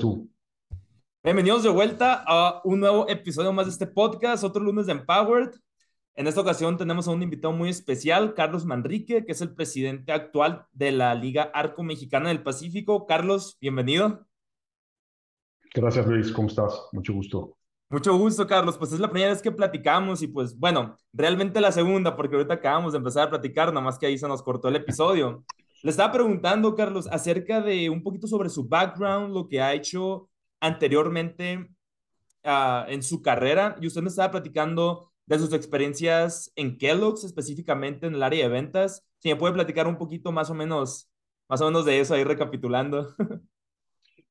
Tú. Bienvenidos de vuelta a un nuevo episodio más de este podcast, otro lunes de Empowered. En esta ocasión tenemos a un invitado muy especial, Carlos Manrique, que es el presidente actual de la Liga Arco Mexicana del Pacífico. Carlos, bienvenido. Gracias, Luis. ¿Cómo estás? Mucho gusto. Mucho gusto, Carlos. Pues es la primera vez que platicamos y pues bueno, realmente la segunda, porque ahorita acabamos de empezar a platicar, nada más que ahí se nos cortó el episodio. Le estaba preguntando, Carlos, acerca de un poquito sobre su background, lo que ha hecho anteriormente uh, en su carrera. Y usted me estaba platicando de sus experiencias en Kellogg's, específicamente en el área de ventas. Si me puede platicar un poquito más o menos, más o menos de eso, ahí recapitulando.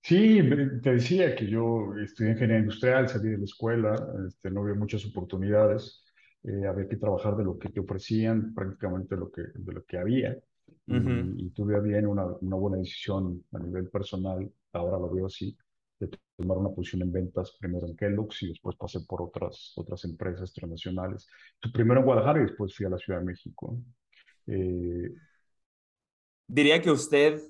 Sí, te decía que yo estudié ingeniería industrial, salí de la escuela, este, no había muchas oportunidades, eh, había que trabajar de lo que te ofrecían, prácticamente lo que, de lo que había y, tuve bien una, una, buena decisión a nivel personal, ahora lo veo así, de tomar una posición en ventas, primero en Kellogg's y después pasé por otras, otras empresas transnacionales. Primero en Guadalajara y después fui a la Ciudad de México. Eh, diría que usted,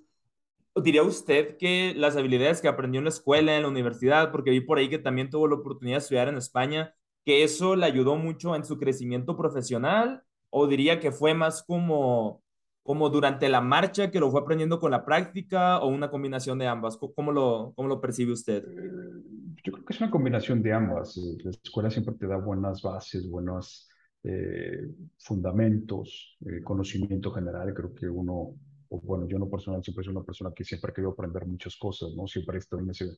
diría usted que las habilidades que aprendió en la escuela, en la universidad, porque vi por ahí que también tuvo la oportunidad de estudiar en España, que eso le ayudó mucho en su crecimiento profesional, o diría que fue más como como durante la marcha que lo fue aprendiendo con la práctica o una combinación de ambas? ¿Cómo lo, cómo lo percibe usted? Eh, yo creo que es una combinación de ambas. Eh, la escuela siempre te da buenas bases, buenos eh, fundamentos, conocimiento general. Creo que uno, o bueno, yo no personal siempre soy una persona que siempre ha querido aprender muchas cosas, ¿no? Siempre estoy en ese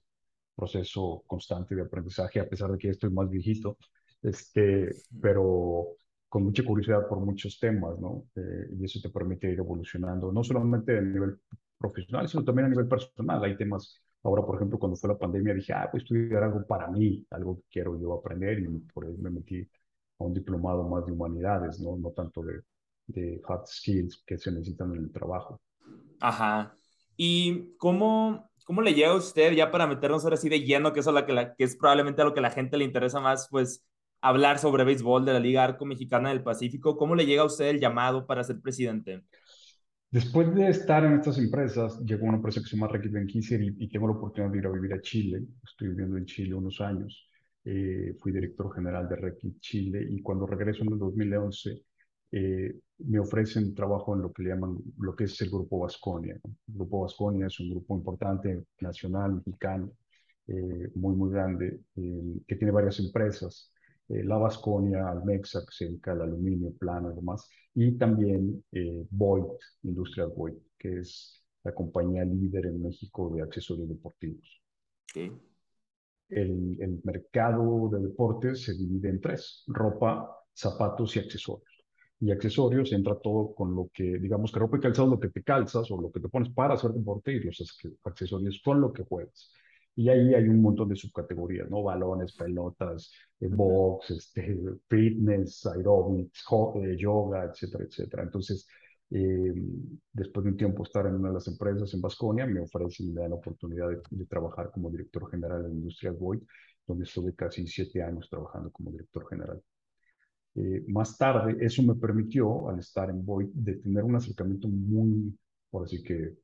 proceso constante de aprendizaje, a pesar de que estoy más viejito. Este, pero con mucha curiosidad por muchos temas, ¿no? Eh, y eso te permite ir evolucionando, no solamente a nivel profesional, sino también a nivel personal. Hay temas, ahora por ejemplo, cuando fue la pandemia, dije, ah, pues estudiar algo para mí, algo que quiero yo aprender, y por eso me metí a un diplomado más de humanidades, ¿no? No tanto de, de hard skills que se necesitan en el trabajo. Ajá. ¿Y cómo, cómo le llega a usted, ya para meternos ahora así de lleno, que eso es, la que, la, que es probablemente a lo que la gente le interesa más, pues hablar sobre béisbol de la Liga Arco Mexicana del Pacífico. ¿Cómo le llega a usted el llamado para ser presidente? Después de estar en estas empresas, llegó una empresa que se llama Reckitt Benckiser y, y tengo la oportunidad de ir a vivir a Chile. Estoy viviendo en Chile unos años. Eh, fui director general de Reckitt Chile y cuando regreso en el 2011 eh, me ofrecen trabajo en lo que le llaman, lo que es el Grupo Vasconia. El Grupo Vasconia es un grupo importante, nacional, mexicano, eh, muy, muy grande, que tiene varias empresas eh, la Vasconia, Almexa, que se dedica al aluminio, plano y demás, y también eh, Voigt, Industrial Voigt, que es la compañía líder en México de accesorios deportivos. El, el, mercado de deportes se divide en tres, ropa, zapatos y accesorios. Y accesorios entra todo con lo que, digamos que ropa y calzado es lo que te calzas o lo que te pones para hacer deporte y los accesorios con lo que juegas. Y ahí hay un montón de subcategorías, ¿no? Balones, pelotas, eh, box, este, fitness, aerobics, eh, yoga, etcétera, etcétera. Entonces, eh, después de un tiempo estar en una de las empresas en Vasconia, me ofrecen la oportunidad de, trabajar como director general de Industrial Void, donde estuve casi siete años trabajando como director general. más tarde, eso me permitió, al estar en Void, de tener un acercamiento muy, por así que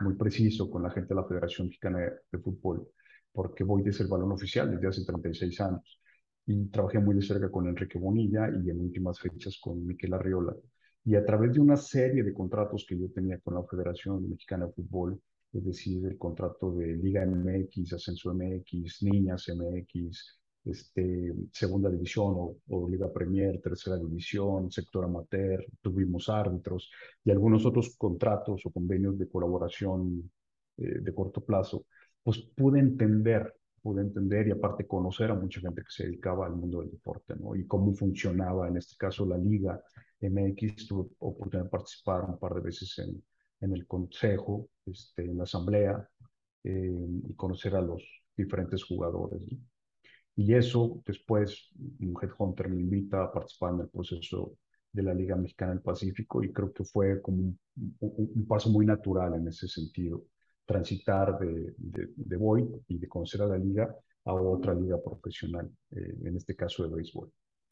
muy preciso con la gente de la Federación Mexicana de, Fútbol, porque Void es el balón oficial desde hace 36 años. Y trabajé muy de cerca con Enrique Bonilla y en últimas fechas con Miquel Arriola. Y a través de una serie de contratos que yo tenía con la Federación Mexicana de Fútbol, es decir, el contrato de Liga MX, Ascenso MX, Niñas MX, este, segunda división o, Liga Premier, tercera división, sector amateur, tuvimos árbitros y algunos otros contratos o convenios de colaboración eh, de corto plazo, pues pude entender, pude entender y aparte conocer a mucha gente que se dedicaba al mundo del deporte, ¿no? Y cómo funcionaba en este caso la liga MX, tuve oportunidad de participar un par de veces en, en el consejo, este, en la asamblea, eh, y conocer a los diferentes jugadores. Y eso, después, un headhunter me invita a participar en el proceso de la Liga Mexicana del Pacífico y creo que fue como un, paso muy natural en ese sentido, transitar de, de, de Boyd y de conocer a la liga a otra liga profesional, eh, en este caso de béisbol.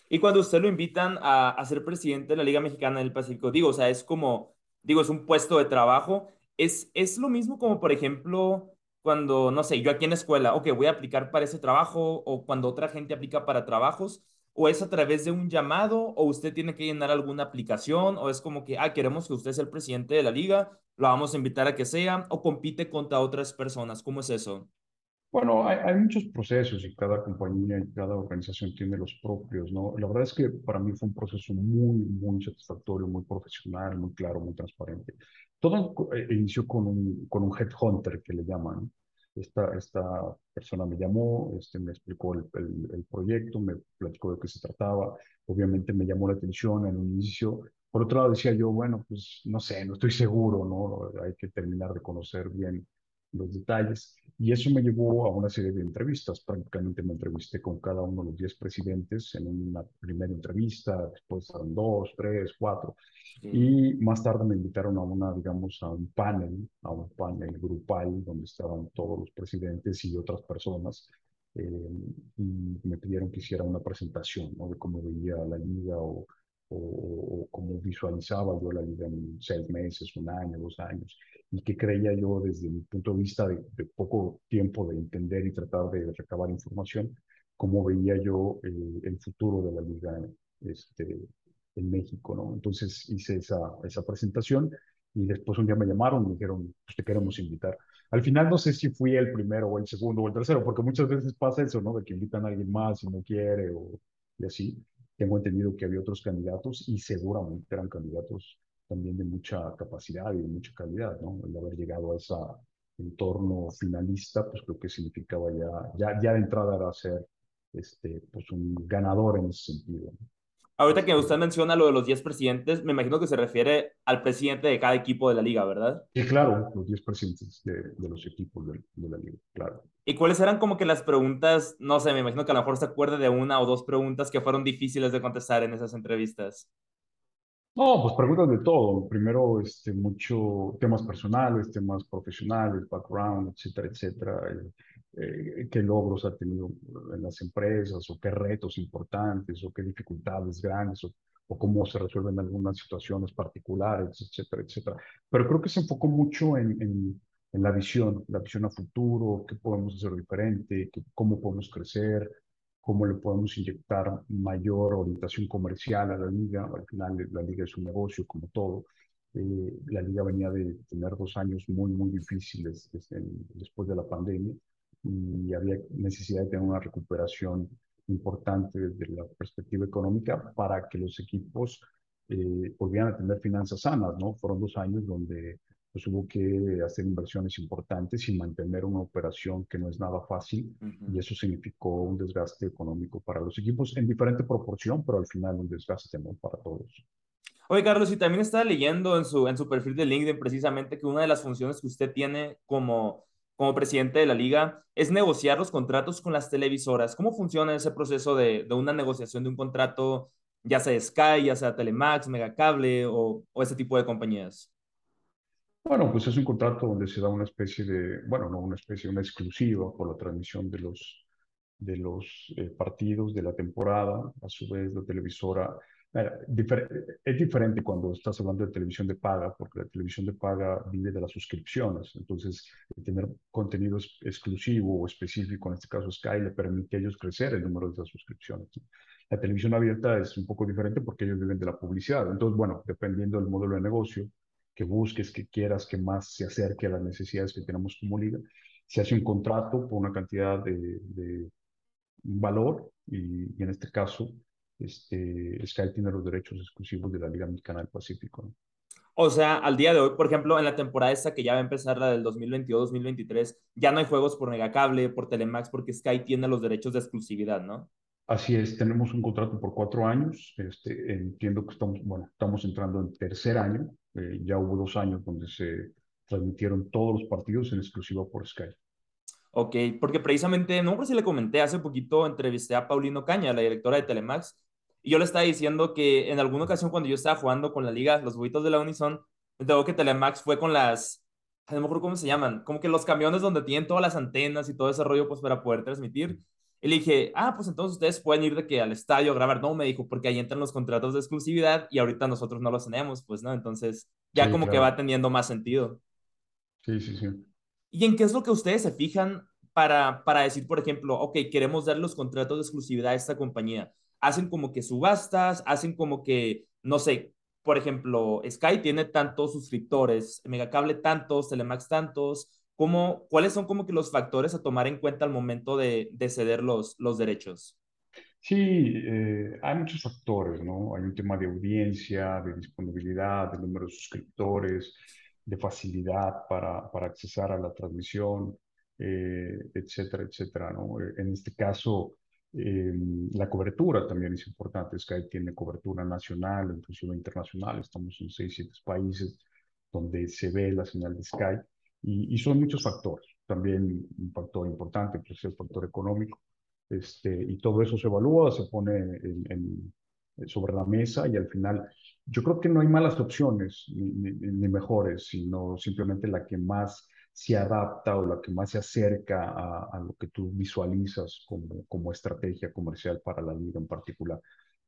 Y cuando usted lo invitan a, a, ser presidente de la Liga Mexicana del Pacífico, digo, o sea, es como, digo, es un puesto de trabajo, es, es lo mismo como, por ejemplo, cuando, no sé, yo aquí en la escuela, ok, voy a aplicar para ese trabajo, o cuando otra gente aplica para trabajos, o es a través de un llamado, o usted tiene que llenar alguna aplicación, o es como que, ah, queremos que usted sea el presidente de la liga, lo vamos a invitar a que sea, o compite contra otras personas, ¿cómo es eso? Bueno, hay, hay, muchos procesos y cada compañía y cada organización tiene los propios, ¿no? La verdad es que para mí fue un proceso muy, muy satisfactorio, muy profesional, muy claro, muy transparente. Todo eh, inició con un, con un headhunter que le llaman. Esta, esta persona me llamó, este, me explicó el, el, el proyecto, me platicó de qué se trataba. Obviamente me llamó la atención en un inicio. Por otro lado decía yo, bueno, pues no sé, no estoy seguro, ¿no? Hay que terminar de conocer bien los detalles. Y eso me llevó a una serie de entrevistas. Prácticamente me entrevisté con cada uno de los 10 presidentes en una primera entrevista, después eran dos, tres, cuatro. Y más tarde me invitaron a una, digamos, a un panel, a un panel grupal donde estaban todos los presidentes y otras personas. Eh, y me pidieron que hiciera una presentación ¿no? de cómo veía la liga o, o, o, cómo visualizaba yo la liga en seis meses, un año, dos años y que creía yo desde mi punto de vista de, de poco tiempo de entender y tratar de recabar información, cómo veía yo eh, el futuro de la liga este, en México, ¿no? Entonces hice esa, esa presentación y después un día me llamaron y me dijeron, pues te queremos invitar. Al final no sé si fui el primero o el segundo o el tercero, porque muchas veces pasa eso, ¿no? De que invitan a alguien más y no quiere o y así. Tengo entendido que había otros candidatos y seguramente eran candidatos también de mucha capacidad y de mucha calidad, ¿no? El haber llegado a ese entorno finalista, pues creo que significaba ya, ya, ya de entrada era ser este, pues un ganador en ese sentido. Ahorita que usted menciona lo de los 10 presidentes, me imagino que se refiere al presidente de cada equipo de la liga, ¿verdad? Sí, claro, los 10 presidentes de, de los equipos de, de, la liga, claro. ¿Y cuáles eran como que las preguntas, no sé, me imagino que a lo mejor se acuerde de una o dos preguntas que fueron difíciles de contestar en esas entrevistas? No, pues preguntas de todo. Primero, este, mucho temas personales, temas profesionales, background, etcétera, etcétera. Eh, eh, qué logros ha tenido en las empresas, o qué retos importantes, o qué dificultades grandes, o, o cómo se resuelven algunas situaciones particulares, etcétera, etcétera. Pero creo que se enfocó mucho en, en, en la visión, la visión a futuro, qué podemos hacer diferente, qué, cómo podemos crecer, cómo le podemos inyectar mayor orientación comercial a la liga. Al final la liga es un negocio como todo. Eh, la liga venía de tener dos años muy, muy difíciles desde, después de la pandemia y había necesidad de tener una recuperación importante desde la perspectiva económica para que los equipos eh, volvieran a tener finanzas sanas, ¿no? Fueron dos años donde pues hubo que hacer inversiones importantes y mantener una operación que no es nada fácil uh -huh. y eso significó un desgaste económico para los equipos en diferente proporción, pero al final un desgaste ¿no? para todos. Oye, Carlos, y también estaba leyendo en su, en su perfil de LinkedIn precisamente que una de las funciones que usted tiene como, como presidente de la liga es negociar los contratos con las televisoras. ¿Cómo funciona ese proceso de, de una negociación de un contrato, ya sea Sky, ya sea Telemax, Megacable o, o ese tipo de compañías? Bueno, pues es un contrato donde se da una especie de, bueno, no una especie, una exclusiva por la transmisión de los, de los eh, partidos de la temporada. A su vez, la televisora. Eh, difer es diferente cuando estás hablando de televisión de paga, porque la televisión de paga vive de las suscripciones. Entonces, tener contenido exclusivo o específico, en este caso Sky, le permite a ellos crecer el número de esas suscripciones. La televisión abierta es un poco diferente porque ellos viven de la publicidad. Entonces, bueno, dependiendo del modelo de negocio, que busques, que quieras que más se acerque a las necesidades que tenemos como liga. Se hace un contrato por una cantidad de, de valor y, y, en este caso este, Sky tiene los derechos exclusivos de la Liga Mexicana del Pacífico. O sea, al día de hoy, por ejemplo, en la temporada esta que ya va a empezar, la del 2022-2023, ya no hay juegos por Megacable, por Telemax, porque Sky tiene los derechos de exclusividad, ¿no? Así es, tenemos un contrato por cuatro años. Este, entiendo que estamos, bueno, estamos entrando en tercer año. Eh, ya hubo dos años donde se transmitieron todos los partidos en exclusiva por Sky. Ok, porque precisamente, no por si le comenté, hace poquito entrevisté a Paulino Caña, la directora de Telemax, y yo le estaba diciendo que en alguna ocasión cuando yo estaba jugando con la liga, los huevitos de la Unison, tengo que Telemax fue con las, no me acuerdo cómo se llaman, como que los camiones donde tienen todas las antenas y todo ese rollo pues para poder transmitir. Y le dije, ah, pues entonces ustedes pueden ir de que al estadio a grabar. No, me dijo, porque ahí entran los contratos de exclusividad y ahorita nosotros no los tenemos, pues, ¿no? Entonces ya como que va teniendo más sentido. Sí, sí, sí. ¿Y en qué es lo que ustedes se fijan para, para decir, por ejemplo, ok, queremos dar los contratos de exclusividad a esta compañía? Hacen como que subastas, hacen como que, no sé, por ejemplo, Sky tiene tantos suscriptores, Megacable tantos, Telemax tantos, ¿Cómo, ¿Cuáles son como que los factores a tomar en cuenta al momento de, de ceder los, los derechos? Sí, eh, hay muchos factores, ¿no? Hay un tema de audiencia, de disponibilidad, de número de suscriptores, de facilidad para, para accesar a la transmisión, eh, etcétera, etcétera, ¿no? En este caso, em, la cobertura también es importante. Sky tiene cobertura nacional, inclusive internacional. Estamos en seis, siete países donde se ve la señal de Sky. Y, son muchos factores. También un factor importante, pues, es el factor económico. Este, y todo eso se evalúa, se pone en, sobre la mesa y al final yo creo que no hay malas opciones ni, ni, mejores, sino simplemente la que más se adapta o la que más se acerca a, a lo que tú visualizas como, como estrategia comercial para la liga en particular.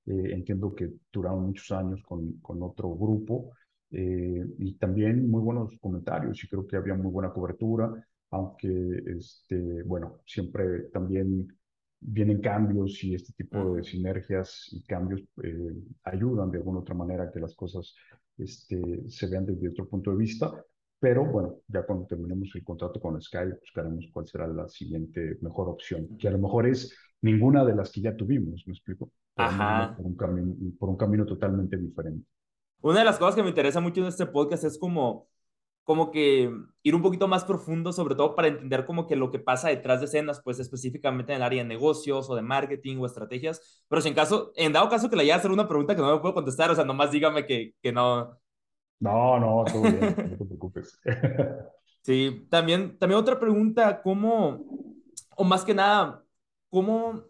Eh, entiendo que duraron muchos años con, con otro grupo eh, y también muy buenos comentarios y creo que había muy buena cobertura, aunque, este, bueno, siempre también vienen cambios y este tipo de sinergias y cambios eh, ayudan de alguna otra manera a que las cosas este, se vean desde otro punto de vista. Pero bueno, ya cuando terminemos el contrato con Sky, buscaremos cuál será la siguiente mejor opción, que a lo mejor es ninguna de las que ya tuvimos, ¿me explico? Ajá. Por, un camino, por un camino totalmente diferente. Una de las cosas que me interesa mucho en este podcast es como, como que ir un poquito más profundo, sobre todo para entender como que lo que pasa detrás de escenas, pues específicamente en el área de negocios o de marketing o estrategias. Pero si en caso, en dado caso que le vaya a hacer una pregunta que no me puedo contestar, o sea, nomás dígame que, que no. No, no, todo bien, no te preocupes. sí, también, también otra pregunta, ¿cómo, o más que nada, cómo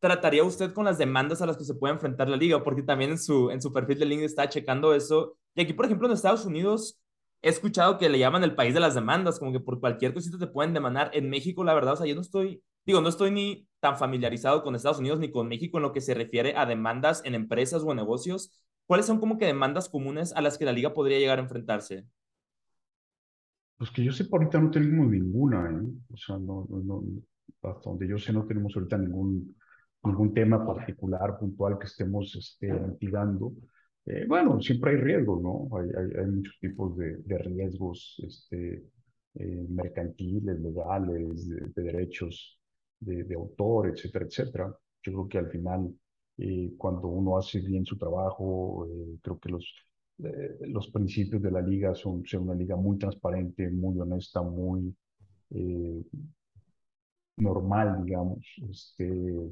trataría usted con las demandas a las que se puede enfrentar la liga? Porque también en su, en su perfil de LinkedIn está checando eso. Y aquí, por ejemplo, en Estados Unidos, he escuchado que le llaman el país de las demandas, como que por cualquier cosita te pueden demandar. En México, la verdad, o sea, yo no estoy, digo, no estoy ni tan familiarizado con Estados Unidos ni con México en lo que se refiere a demandas en empresas o negocios. ¿Cuáles son como que demandas comunes a las que la liga podría llegar a enfrentarse? Pues que yo sé, ahorita no tenemos ninguna, ¿eh? O sea, no, no, hasta donde yo sé, no tenemos ahorita ningún ningún tema particular, puntual que estemos este, mitigando. Eh, bueno, siempre hay riesgos, ¿no? Hay, hay, muchos tipos de, riesgos este, eh, mercantiles, legales, de, derechos de, de, autor, etcétera, etcétera. Yo creo que al final, eh, cuando uno hace bien su trabajo, creo que los, los principios de la liga son ser una liga muy transparente, muy honesta, muy normal, digamos. Este,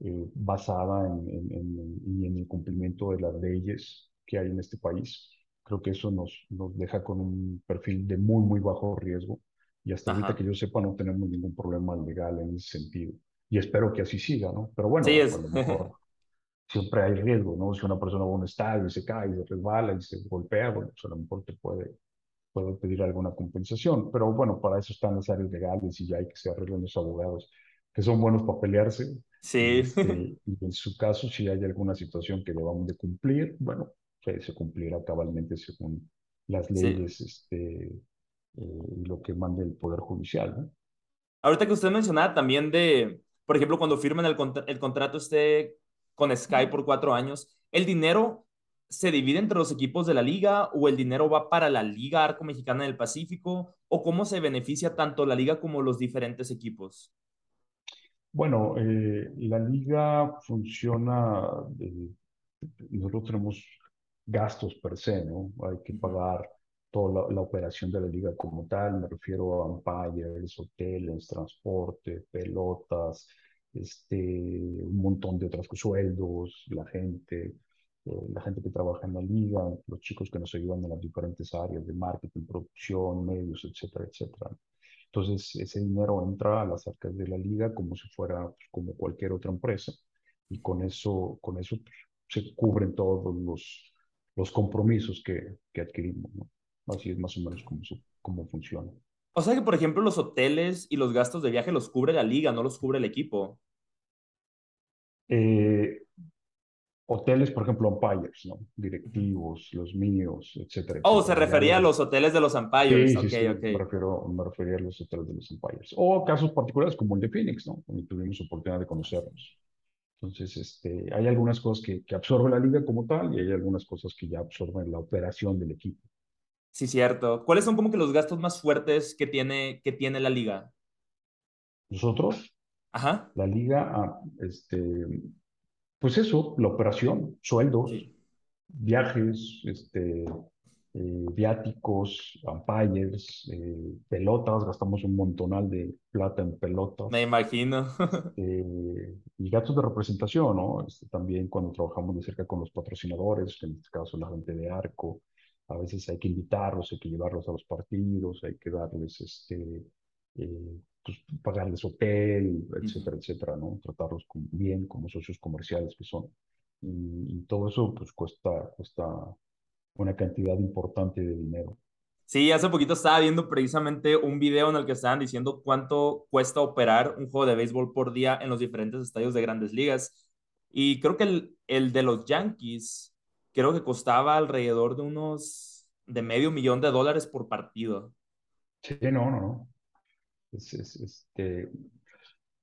eh, basada en, en, en, el cumplimiento de las leyes que hay en este país. Creo que eso nos, nos deja con un perfil de muy, muy bajo riesgo. Y hasta ahorita que yo sepa, no tenemos ningún problema legal en ese sentido. Y espero que así siga, ¿no? Pero bueno, a lo mejor siempre hay riesgo, ¿no? Si una persona va a un estadio y se cae, y se resbala y se golpea, bueno, pues a lo mejor te puede, puede pedir alguna compensación. Pero bueno, para eso están las áreas legales y ya hay que se arreglen los abogados que son buenos para pelearse Sí. Este, y en su caso, si hay alguna situación que debamos de cumplir, bueno, que se cumplirá cabalmente según las leyes este, eh, y lo que mande el Poder Judicial. ¿no? Ahorita que usted mencionaba también de, por ejemplo, cuando firman el, el contrato este con Sky por cuatro años, ¿el dinero se divide entre los equipos de la liga o el dinero va para la Liga Arco Mexicana del Pacífico? ¿O cómo se beneficia tanto la liga como los diferentes equipos? Bueno, eh, la liga funciona, nosotros tenemos gastos per se, ¿no? Hay que pagar toda la, operación de la liga como tal, me refiero a umpires, hoteles, transporte, pelotas, este, un montón de otras cosas, sueldos, la gente, eh, la gente que trabaja en la liga, los chicos que nos ayudan en las diferentes áreas de marketing, producción, medios, etcétera, etcétera. Entonces, ese dinero entra a las arcas de la liga como si fuera pues, como cualquier otra empresa y con eso, con eso pues, se cubren todos los, los compromisos que, que adquirimos. ¿no? Así es más o menos como, como funciona. O sea que, por ejemplo, los hoteles y los gastos de viaje los cubre la liga, no los cubre el equipo. Eh, hoteles, por ejemplo, umpires, ¿no? Directivos, los míos, etcétera. Oh, se refería a los hoteles de los umpires. Sí, sí, sí. Me, refiero, me refería a los hoteles de los umpires. O casos particulares como el de Phoenix, ¿no? Donde tuvimos oportunidad de conocerlos. Entonces, este, hay algunas cosas que, que absorbe la liga como tal y hay algunas cosas que ya absorben la operación del equipo. Sí, cierto. ¿Cuáles son como que los gastos más fuertes que tiene, que tiene la liga? Nosotros. Ajá. La liga, ah, este, pues eso, la operación, sueldos, viajes, este, eh, viáticos, umpires, eh, pelotas, gastamos un montonal de plata en pelotas. Me imagino. Eh, y gastos de representación, ¿no? Este, también cuando trabajamos de cerca con los patrocinadores, que en este caso la gente de Arco, a veces hay que invitarlos, hay que llevarlos a los partidos, hay que darles este, pues, pagarles hotel, etcétera, etcétera, ¿no? Tratarlos bien como socios comerciales que son. Y, todo eso pues cuesta, cuesta una cantidad importante de dinero. Sí, hace poquito estaba viendo precisamente un video en el que estaban diciendo cuánto cuesta operar un juego de béisbol por día en los diferentes estadios de grandes ligas. Y creo que el, el de los Yankees, creo que costaba alrededor de unos, de medio millón de dólares por partido. Sí, no, no, no. Es, este,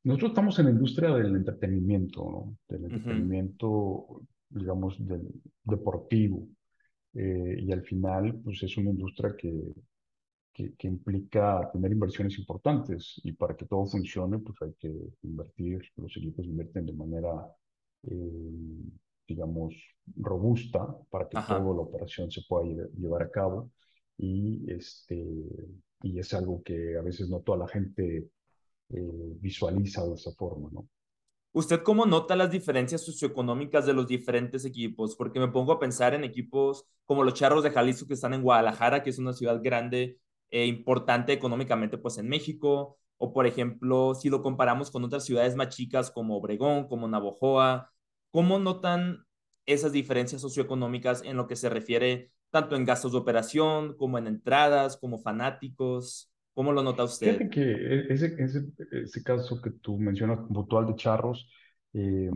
nosotros estamos en la industria del entretenimiento, ¿no? Del entretenimiento, digamos, del deportivo. Eh, y al final, pues es una industria que, que, implica tener inversiones importantes. Y para que todo funcione, pues hay que invertir, los equipos invierten de manera, eh, digamos, robusta para que toda la operación se pueda llevar a cabo. Y este, y es algo que a veces no toda la gente eh, visualiza de esa forma, ¿no? ¿Usted cómo nota las diferencias socioeconómicas de los diferentes equipos? Porque me pongo a pensar en equipos como los Charros de Jalisco que están en Guadalajara, que es una ciudad grande e importante económicamente pues en México, o por ejemplo, si lo comparamos con otras ciudades más chicas como Obregón, como Navojoa, ¿cómo notan esas diferencias socioeconómicas en lo que se refiere tanto en gastos de operación como en entradas, como fanáticos. ¿Cómo lo nota usted? Fíjate que e-, ese, ese, ese caso que tú mencionas puntual de Charros eh,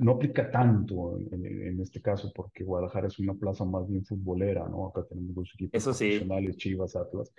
no aplica tanto en, en, este caso porque Guadalajara es una plaza más bien futbolera, ¿no? Acá tenemos dos equipos Eso profesionales, Chivas, Atlas.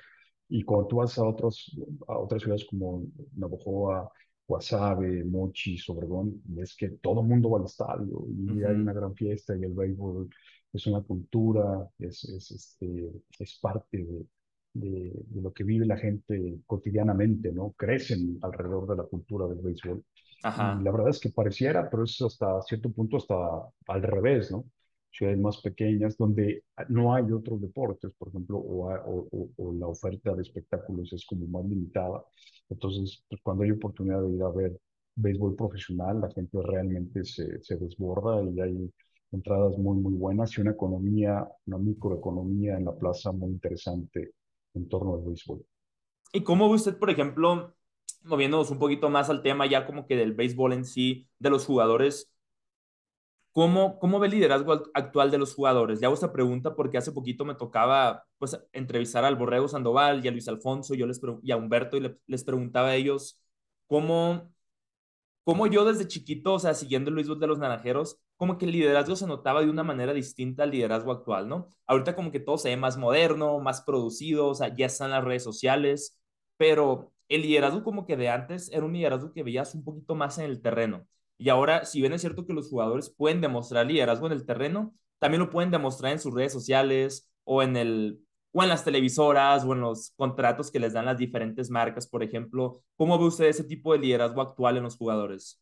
Y cuando tú vas a, otros, a otras ciudades como Navojoa, Guasave, Mochi, Obregón, ves que todo el mundo va al estadio y hay una gran fiesta y el béisbol es una cultura, es, es, este, es parte de, de, lo que vive la gente cotidianamente, ¿no? Crecen alrededor de la cultura del béisbol. Ajá. Y la verdad es que pareciera, pero es hasta cierto punto hasta al revés, ¿no? Ciudades más pequeñas donde no hay otros deportes, por ejemplo, o, o, o, la oferta de espectáculos es como más limitada. Entonces, pues cuando hay oportunidad de ir a ver béisbol profesional, la gente realmente se, se desborda y hay entradas muy, muy buenas y una economía, una microeconomía en la plaza muy interesante en torno al béisbol. ¿Y cómo ve usted, por ejemplo, moviéndonos un poquito más al tema ya como que del béisbol en sí, de los jugadores, ¿cómo, cómo ve el liderazgo actual de los jugadores? Ya hago esta pregunta porque hace poquito me tocaba pues entrevistar al Borrego Sandoval y a Luis Alfonso y a Humberto y les preguntaba a ellos cómo, cómo yo desde chiquito, o sea, siguiendo el béisbol de los naranjeros, como que el liderazgo se notaba de una manera distinta al liderazgo actual, ¿no? Ahorita como que todo se ve más moderno, más producido, o sea, ya están las redes sociales, pero el liderazgo como que de antes era un liderazgo que veías un poquito más en el terreno. Y ahora, si bien es cierto que los jugadores pueden demostrar liderazgo en el terreno, también lo pueden demostrar en sus redes sociales o en el o en las televisoras o en los contratos que les dan las diferentes marcas, por ejemplo. ¿Cómo ve usted ese tipo de liderazgo actual en los jugadores?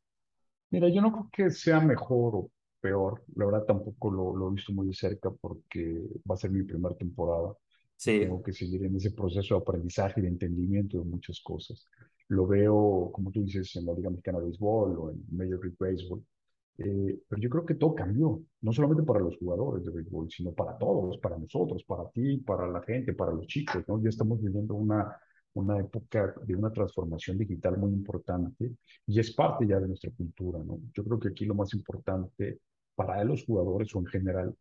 Mira, yo no creo que sea mejor peor. La verdad tampoco lo, lo he visto muy de cerca porque va a ser mi primera temporada. Sí. Tengo que seguir en ese proceso de aprendizaje y de entendimiento de muchas cosas. lo veo, como tú dices, en la Liga Mexicana de Béisbol o en Major League Baseball. Eh, pero yo creo que todo cambió, no solamente para los jugadores de béisbol, sino para todos, para nosotros, para ti, para la gente, para los chicos, ¿no? Ya estamos viviendo una, una época de una transformación digital muy importante y es parte ya de nuestra cultura, ¿no? Yo creo que aquí lo más importante para los jugadores o en general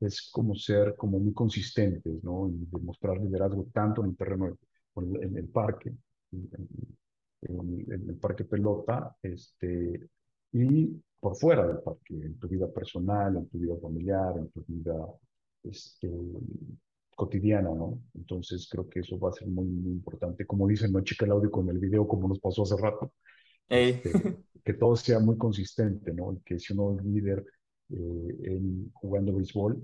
es como ser como muy consistentes, ¿no? Y demostrar liderazgo tanto en el terreno, en el parque, en, el parque pelota, este, y por fuera del parque, en tu vida personal, en tu vida familiar, en tu vida este, cotidiana, ¿no? Entonces creo que eso va a ser muy, muy importante. Como dicen, no chica el audio con el video como nos pasó hace rato. Este, que todo sea muy consistente, ¿no? Y que si uno es líder eh, en, jugando béisbol,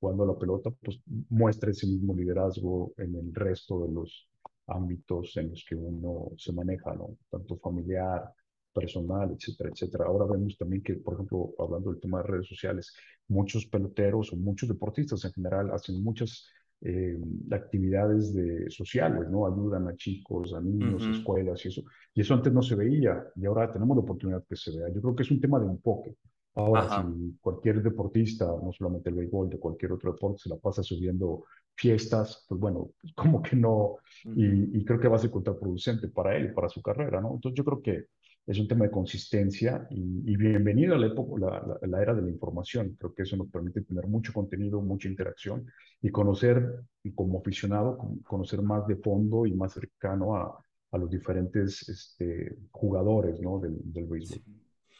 jugando la pelota, pues muestre ese mismo liderazgo en el resto de los ámbitos en los que uno se maneja, ¿no? Tanto familiar, personal, etcétera, etcétera. Ahora vemos también que, por ejemplo, hablando del tema de redes sociales, muchos peloteros o muchos deportistas en general hacen muchas eh, actividades de, sociales, ¿no? Ayudan a chicos, a niños, escuelas y eso. Y eso antes no se veía y ahora tenemos la oportunidad que se vea. Yo creo que es un tema de enfoque. Ahora, si cualquier deportista, no solamente el béisbol, de cualquier otro deporte, se la pasa subiendo fiestas, pues bueno, como que no, y, creo que va a ser contraproducente para él y para su carrera, ¿no? Entonces yo creo que es un tema de consistencia y, bienvenido a la, época, la, era de la información. Creo que eso nos permite tener mucho contenido, mucha interacción y conocer, y como aficionado, conocer más de fondo y más cercano a, a los diferentes este, jugadores ¿no? del, del béisbol.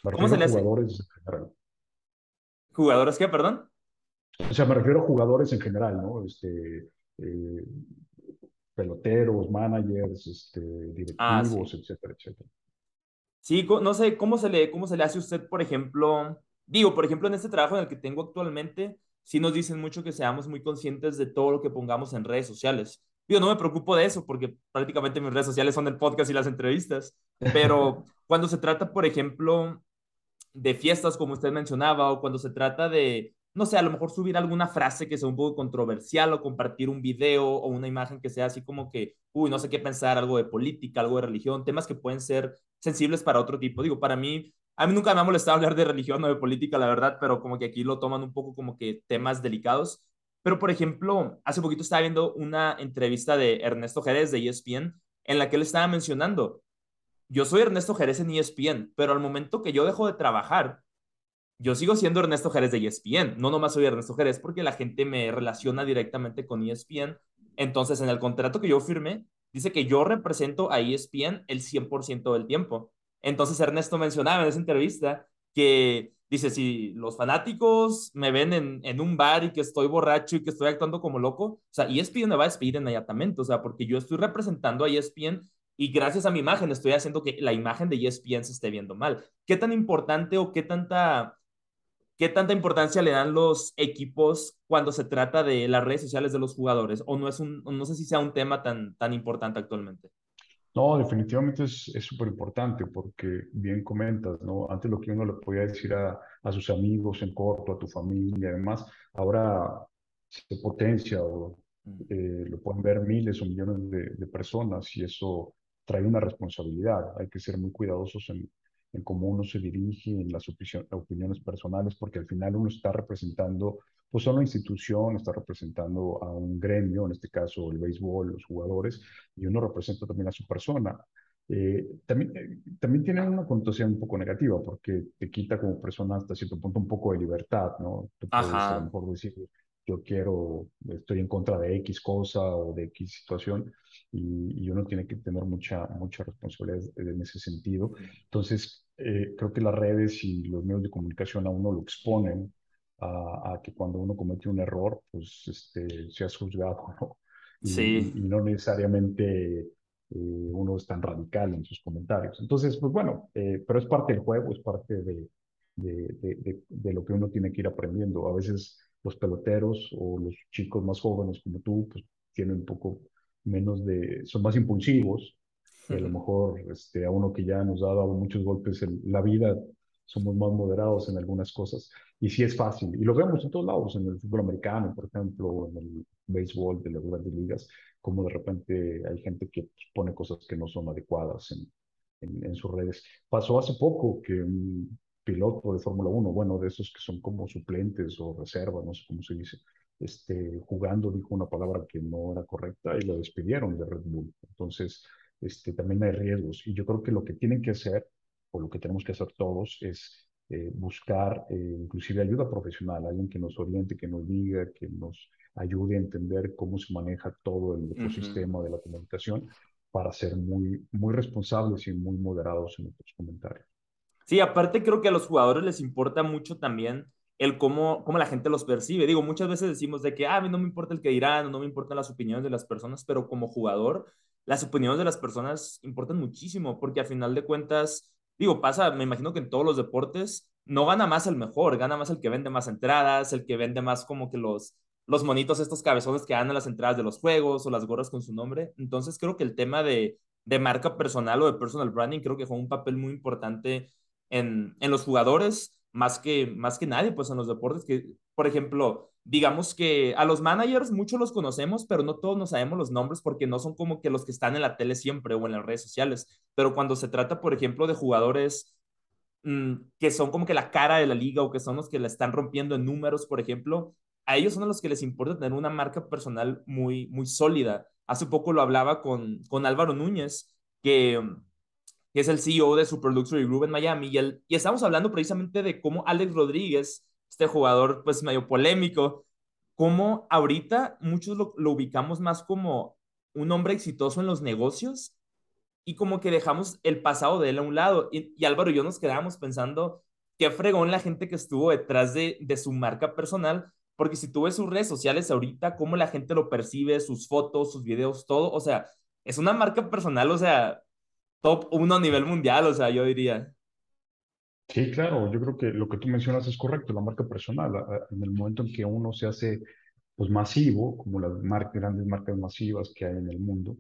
¿Cómo se le hace? Jugadores en general. ¿Jugadores qué, perdón? O sea, me refiero a jugadores en general, ¿no? Este, eh, peloteros, managers, este, ah, directivos, etcétera, etcétera. Sí, no sé, ¿cómo se, le, ¿cómo se le hace a usted, por ejemplo? Digo, por ejemplo, en este trabajo en el que tengo actualmente, sí nos dicen mucho que seamos muy conscientes de todo lo que pongamos en redes sociales. Digo, no me preocupo de eso porque prácticamente mis redes sociales son el podcast y las entrevistas, pero cuando se trata, por ejemplo, de fiestas, como usted mencionaba, o cuando se trata de, no sé, a lo mejor subir alguna frase que sea un poco controversial o compartir un video o una imagen que sea así como que, uy, no sé qué pensar, algo de política, algo de religión, temas que pueden ser sensibles para otro tipo. Digo, para mí, a mí nunca me ha molestado hablar de religión o de política, la verdad, pero como que aquí lo toman un poco como que temas delicados. Pero, por ejemplo, hace poquito estaba viendo una entrevista de Ernesto Jerez de ESPN en la que él estaba mencionando, yo soy Ernesto Jerez en ESPN, pero al momento que yo dejo de trabajar, yo sigo siendo Ernesto Jerez de ESPN. No nomás soy Ernesto Jerez porque la gente me relaciona directamente con ESPN. Entonces, en el contrato que yo firmé, dice que yo represento a ESPN el 100% del tiempo. Entonces Ernesto mencionaba en esa entrevista que dice, si los fanáticos me ven en, en, un bar y que estoy borracho y que estoy actuando como loco, o sea, ESPN me va a despedir inmediatamente, o sea, porque yo estoy representando a ESPN y gracias a mi imagen estoy haciendo que la imagen de ESPN se esté viendo mal. ¿Qué tan importante o qué tanta ¿Qué tanta importancia le dan los equipos cuando se trata de las redes sociales de los jugadores? ¿O no, es un, no sé si sea un tema tan, tan importante actualmente? No, definitivamente es súper importante porque bien comentas, ¿no? Antes lo que uno le podía decir a, a sus amigos en corto, a tu familia, además, ahora se potencia o mm. eh, lo pueden ver miles o millones de, de personas y eso trae una responsabilidad. Hay que ser muy cuidadosos en, en cómo uno se dirige, en las opiniones personales, porque al final uno está representando pues a una institución, está representando a un gremio, en este caso el béisbol, los jugadores, y uno representa también a su persona. Eh, también, eh, también tiene una connotación un poco negativa, porque te quita como persona hasta cierto punto un poco de libertad, ¿no? Tú puedes a lo mejor decir, yo quiero, estoy en contra de X cosa o de X situación, y, y uno tiene que tener mucha, mucha responsabilidad en ese sentido. Entonces, eh, creo que las redes y los medios de comunicación a uno lo exponen a, que cuando uno comete un error, pues este, seas juzgado, ¿no? Y, sí. y, no necesariamente eh, uno es tan radical en sus comentarios. Entonces, pues bueno, eh, pero es parte del juego, es parte de, de, de, lo que uno tiene que ir aprendiendo. A veces los peloteros o los chicos más jóvenes como tú, pues tienen un poco menos de, son más impulsivos, a lo mejor este, a uno que ya nos ha dado muchos golpes en la vida, somos más moderados en algunas cosas. Y sí es fácil. Y lo vemos en todos lados, en el fútbol americano, por ejemplo, en el béisbol de las grandes ligas, como de repente hay gente que pone cosas que no son adecuadas en, en, sus redes. Pasó hace poco que un piloto de Fórmula 1, bueno, de esos que son como suplentes o reservas, no sé cómo se dice, este, jugando dijo una palabra que no era correcta y lo despidieron de Red Bull. Entonces, este, también hay riesgos. Y yo creo que lo que tienen que hacer, o lo que tenemos que hacer todos, es eh, buscar eh, inclusive ayuda profesional, alguien que nos oriente, que nos diga, que nos ayude a entender cómo se maneja todo el ecosistema de la comunicación para ser muy, muy responsables y muy moderados en nuestros comentarios. Sí, aparte creo que a los jugadores les importa mucho también el cómo, cómo la gente los percibe. Digo, muchas veces decimos de que, ah, a mí no me importa el que dirán, no me importan las opiniones de las personas, pero como jugador, las opiniones de las personas importan muchísimo, porque al final de cuentas, digo, pasa, me imagino que en todos los deportes no gana más el mejor, gana más el que vende más entradas, el que vende más como que los, los monitos, estos cabezones que dan las entradas de los juegos o las gorras con su nombre. Entonces creo que el tema de, de marca personal o de personal branding creo que juega un papel muy importante en, en los jugadores, más que, más que nadie, pues en los deportes, que por ejemplo, digamos que a los managers muchos los conocemos, pero no todos nos sabemos los nombres porque no son como que los que están en la tele siempre o en las redes sociales. Pero cuando se trata, por ejemplo, de jugadores mm, que son como que la cara de la liga o que son los que la están rompiendo en números, por ejemplo, a ellos son a los que les importa tener una marca personal muy, muy sólida. Hace poco lo hablaba con, con Álvaro Núñez, que, que es el CEO de Super Luxury Group en Miami, y, el, y estamos hablando precisamente de cómo Alex Rodríguez, este jugador pues medio polémico, cómo ahorita muchos lo, lo ubicamos más como un hombre exitoso en los negocios y como que dejamos el pasado de él a un lado. Y, y Álvaro y yo nos quedábamos pensando qué fregón la gente que estuvo detrás de, de su marca personal, porque si tú ves sus redes sociales ahorita, cómo la gente lo percibe, sus fotos, sus videos, todo, o sea, es una marca personal, o sea, top uno a nivel mundial, o sea, yo diría. Sí, claro, yo creo que lo que tú mencionas es correcto, la marca personal. En el momento en que uno se hace pues masivo, como las grandes marcas masivas que hay en el mundo,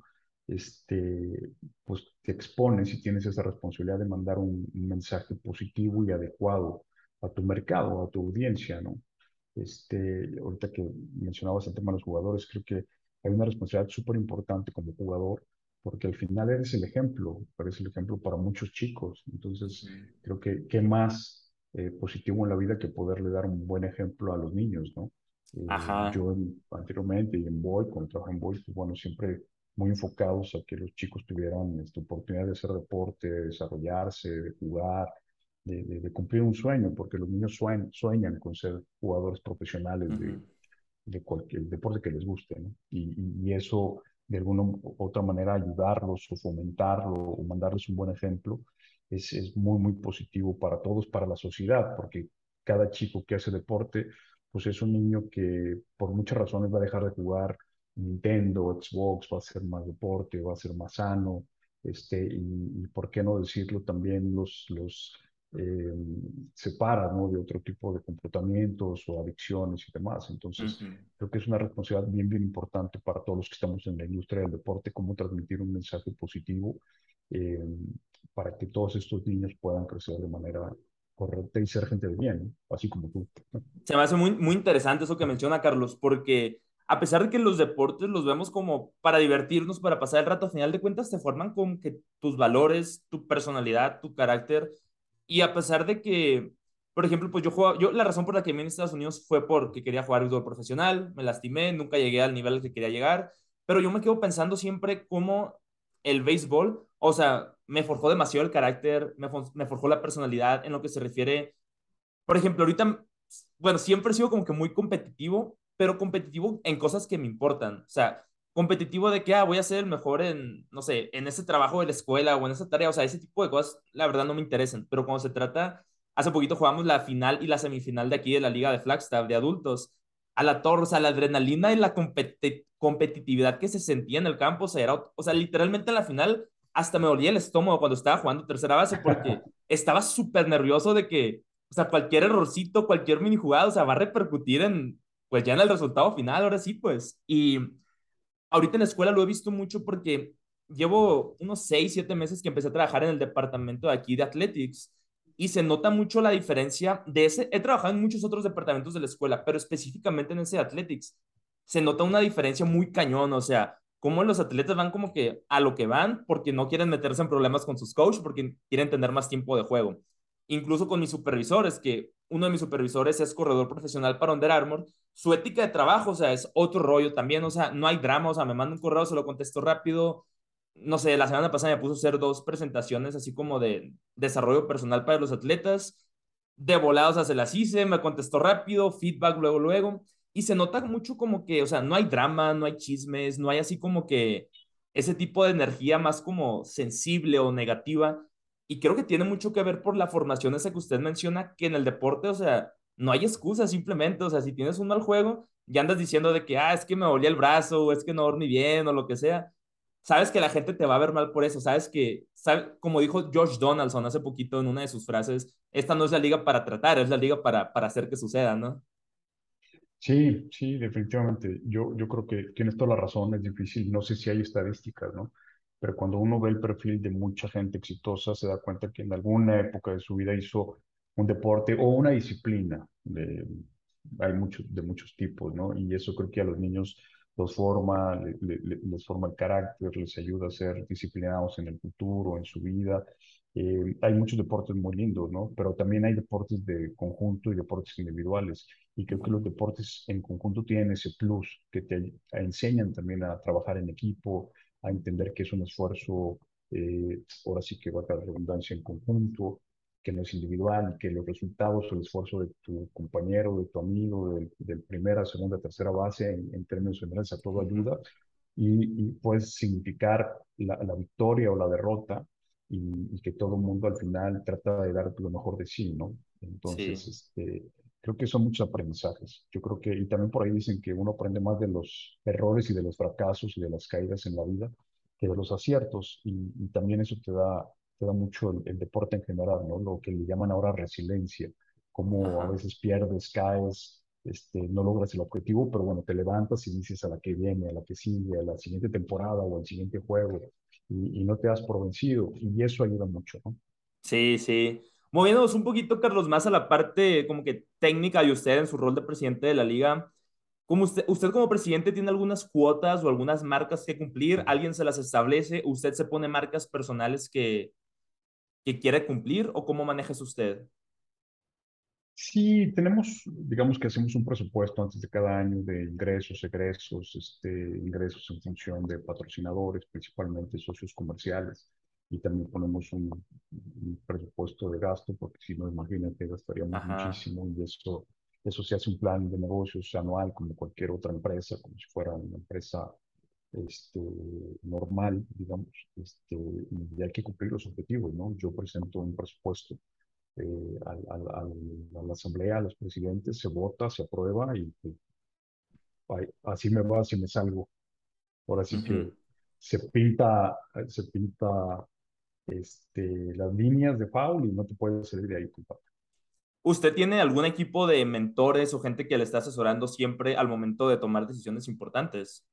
este, pues te expones y tienes esa responsabilidad de mandar un mensaje positivo y adecuado a tu mercado, a tu audiencia, ¿no? Este, ahorita que mencionabas el tema de los jugadores, creo que hay una responsabilidad súper importante como jugador, porque al final eres el ejemplo, eres el ejemplo para muchos chicos. Entonces, creo que qué más eh, positivo en la vida que poderle dar un buen ejemplo a los niños, ¿no? Eh, yo anteriormente y en Boy, cuando trabajé en Boy, pues bueno, siempre muy enfocados a que los chicos tuvieran esta oportunidad de hacer deporte, de desarrollarse, de jugar, de, cumplir un sueño, porque los niños sueñan, con ser jugadores profesionales de, de, cualquier deporte que les guste, ¿no? y, y, eso, de alguna otra manera, ayudarlos o fomentarlo o mandarles un buen ejemplo, es, es muy, muy positivo para todos, para la sociedad, porque cada chico que hace deporte, pues es un niño que por muchas razones va a dejar de jugar Nintendo, Xbox, va a hacer más deporte, va a ser más sano, este, y, y por qué no decirlo también los, los eh, separa ¿no? de otro tipo de comportamientos o adicciones y demás. Entonces, creo que es una responsabilidad bien, bien importante para todos los que estamos en la industria del deporte, cómo transmitir un mensaje positivo eh, para que todos estos niños puedan crecer de manera correcta y ser gente de bien, así como tú. Se me hace muy, muy interesante eso que menciona Carlos, porque a pesar de que los deportes los vemos como para divertirnos, para pasar el rato, a final de cuentas te forman con que tus valores, tu personalidad, tu carácter y a pesar de que, por ejemplo, pues yo yo la razón por la que me en Estados Unidos fue porque quería jugar fútbol profesional, me lastimé, nunca llegué al nivel al que quería llegar, pero yo me quedo pensando siempre cómo el béisbol, o sea, me forjó demasiado el carácter, me, me forjó la personalidad en lo que se refiere, por ejemplo, ahorita, bueno, siempre he sido como que muy competitivo, pero competitivo en cosas que me importan, o sea, competitivo de que, ah, voy a ser el mejor en, no sé, en ese trabajo de la escuela o en esa tarea, o sea, ese tipo de cosas, la verdad no me interesan, pero cuando se trata, hace poquito jugamos la final y la semifinal de aquí de la Liga de Flagstaff de adultos, a la torre, o sea, la adrenalina y la competitividad que se sentía en el campo, o sea, era, o sea, literalmente en la final hasta me dolía el estómago cuando estaba jugando tercera base porque estaba súper nervioso de que, o sea, cualquier errorcito, cualquier mini jugada, o sea, va a repercutir en, pues ya en el resultado final, ahora sí, pues, y ahorita en la escuela lo he visto mucho porque llevo unos 6, 7 meses que empecé a trabajar en el departamento de aquí de Athletics y se nota mucho la diferencia de ese. He trabajado en muchos otros departamentos de la escuela, pero específicamente en ese Athletics, se nota una diferencia muy cañón, o sea, cómo los atletas van como que a lo que van porque no quieren meterse en problemas con sus coaches, porque quieren tener más tiempo de juego. Incluso con mis supervisores, que uno de mis supervisores es corredor profesional para Under Armour, su ética de trabajo, o sea, es otro rollo también, o sea, no hay drama, o sea, me manda un correo, se lo contesto rápido, no sé, la semana pasada me puso a hacer dos presentaciones así como de desarrollo personal para los atletas. De volados se las hice, me contestó rápido, feedback luego, luego. Y se nota mucho como que, o sea, no hay drama, no hay chismes, no hay así como que ese tipo de energía más como sensible o negativa. Y creo que tiene mucho que ver por la formación esa que usted menciona, que en el deporte, o sea, no hay excusa simplemente, o sea, si tienes un mal juego, ya andas diciendo de que, ah, es que me dolía el brazo, o es que no dormí bien, o lo que sea sabes que la gente te va a ver mal por eso, sabes que, sabe, como dijo George Donaldson hace poquito en una de sus frases, esta no es la liga para tratar, es la liga para, para hacer que suceda, ¿no? Sí, sí, definitivamente. Yo, yo creo que tienes toda la razón, es difícil, no sé si hay estadísticas, ¿no? Pero cuando uno ve el perfil de mucha gente exitosa, se da cuenta que en alguna época de su vida hizo un deporte o una disciplina. De, hay muchos, de muchos tipos, ¿no? Y eso creo que a los niños los forma, les forma el carácter, les ayuda a ser disciplinados en el futuro, en su vida. Eh, hay muchos deportes muy lindos, ¿no? Pero también hay deportes de conjunto y deportes individuales. Y creo que los deportes en conjunto tienen ese plus que te enseñan también a trabajar en equipo, a entender que es un esfuerzo, eh, ahora sí que va a dar redundancia en conjunto, que no es individual, que los resultados o el esfuerzo de tu compañero, de tu amigo, del, primera, segunda, tercera base, en, términos generales, a todo ayuda, y, y puede significar la, la, victoria o la derrota, y, que todo el mundo al final trata de dar lo mejor de sí, ¿no? Entonces, este, creo que son muchos aprendizajes. Yo creo que, y también por ahí dicen que uno aprende más de los errores y de los fracasos y de las caídas en la vida que de los aciertos, y, y también eso te da te da mucho el, deporte en general, ¿no? Lo que le llaman ahora resiliencia, como a veces pierdes, caes, este, no logras el objetivo, pero bueno, te levantas y dices a la que viene, a la que sigue, a la siguiente temporada o al siguiente juego, y, no te das por vencido, y eso ayuda mucho, ¿no? Sí, sí. Moviéndonos un poquito, Carlos, más a la parte como que técnica de usted en su rol de presidente de la liga, como usted, usted como presidente tiene algunas cuotas o algunas marcas que cumplir, alguien se las establece, usted se pone marcas personales que, que quiere cumplir o cómo manejas usted? Sí, tenemos, digamos que hacemos un presupuesto antes de cada año de ingresos, egresos, este, ingresos en función de patrocinadores, principalmente socios comerciales, y también ponemos un, presupuesto de gasto, porque si no, imagínate, gastaríamos muchísimo, y eso, eso se hace un plan de negocios anual como cualquier otra empresa, como si fuera una empresa este, normal, digamos, este, y hay que cumplir los objetivos, ¿no? Yo presento un presupuesto eh, a la asamblea, a los presidentes, se vota, se aprueba y pues, así me va, así me salgo. Ahora sí que se pinta, se pinta este, las líneas de foul y no te puedes salir de ahí, compadre. ¿Usted tiene algún equipo de mentores o gente que le está asesorando siempre al momento de tomar decisiones importantes?